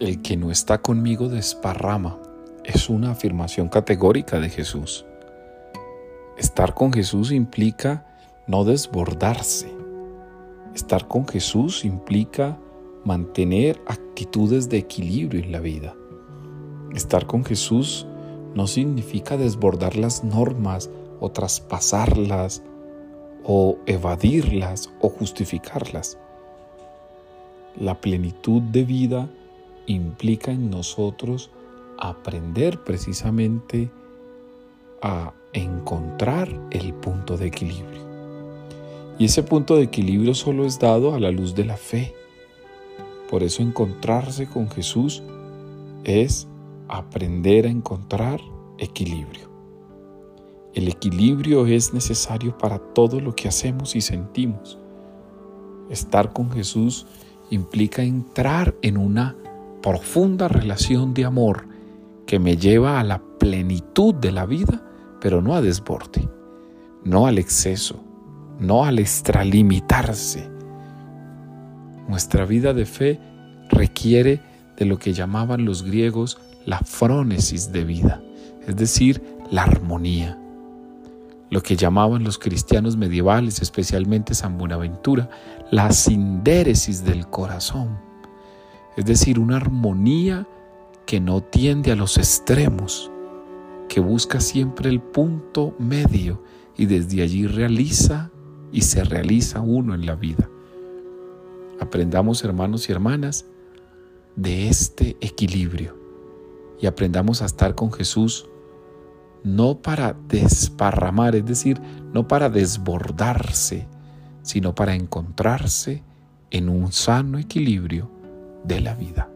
el que no está conmigo desparrama. Es una afirmación categórica de Jesús. Estar con Jesús implica no desbordarse. Estar con Jesús implica mantener actitudes de equilibrio en la vida. Estar con Jesús no significa desbordar las normas o traspasarlas o evadirlas o justificarlas. La plenitud de vida implica en nosotros aprender precisamente a encontrar el punto de equilibrio. Y ese punto de equilibrio solo es dado a la luz de la fe. Por eso encontrarse con Jesús es aprender a encontrar equilibrio. El equilibrio es necesario para todo lo que hacemos y sentimos. Estar con Jesús implica entrar en una profunda relación de amor que me lleva a la plenitud de la vida, pero no a desborde, no al exceso, no al extralimitarse. Nuestra vida de fe requiere de lo que llamaban los griegos la frónesis de vida, es decir, la armonía. Lo que llamaban los cristianos medievales, especialmente San Buenaventura, la sindéresis del corazón, es decir, una armonía que no tiende a los extremos, que busca siempre el punto medio y desde allí realiza y se realiza uno en la vida. Aprendamos, hermanos y hermanas, de este equilibrio y aprendamos a estar con Jesús no para desparramar, es decir, no para desbordarse, sino para encontrarse en un sano equilibrio de la vida.